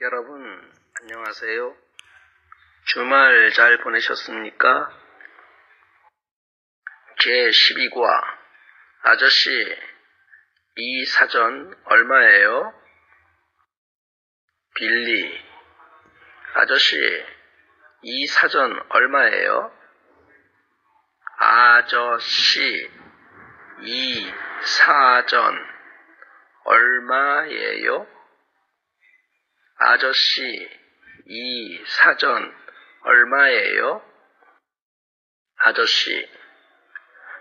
여러분, 안녕하세요. 주말 잘 보내셨습니까? 제 12과 아저씨, 이 사전 얼마예요? 빌리, 아저씨, 이 사전 얼마예요? 아저씨, 이 사전 얼마예요? 아저씨, 이 사전 얼마예요? 아저씨,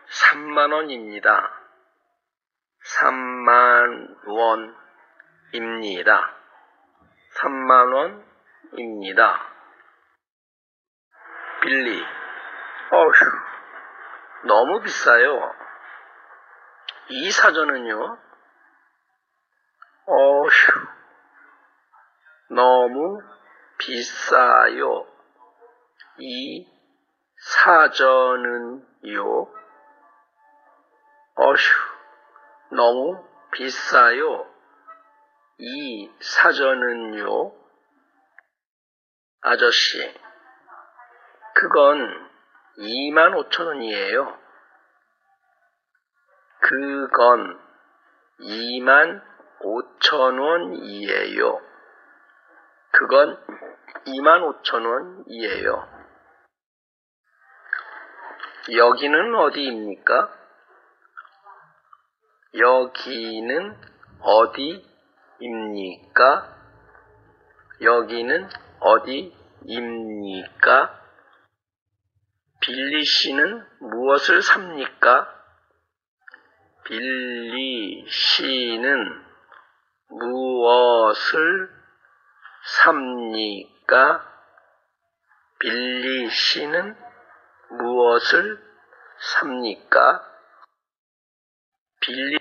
3만 원입니다. 3만 원입니다. 3만 원입니다. 빌리, 어휴, 너무 비싸요. 이 사전은요? 너무 비싸요. 이 사전은요? 어휴, 너무 비싸요. 이 사전은요? 아저씨, 그건 2만 5천 원이에요. 그건 2만 5천 원이에요. 그건 2만 5천 원이에요. 여기는 어디입니까? 여기는 어디입니까? 여기는 어디입니까? 빌리 씨는 무엇을 삽니까? 빌리 씨는 무엇을 삽니까? 빌리 씨는 무엇을 삽니까? 빌리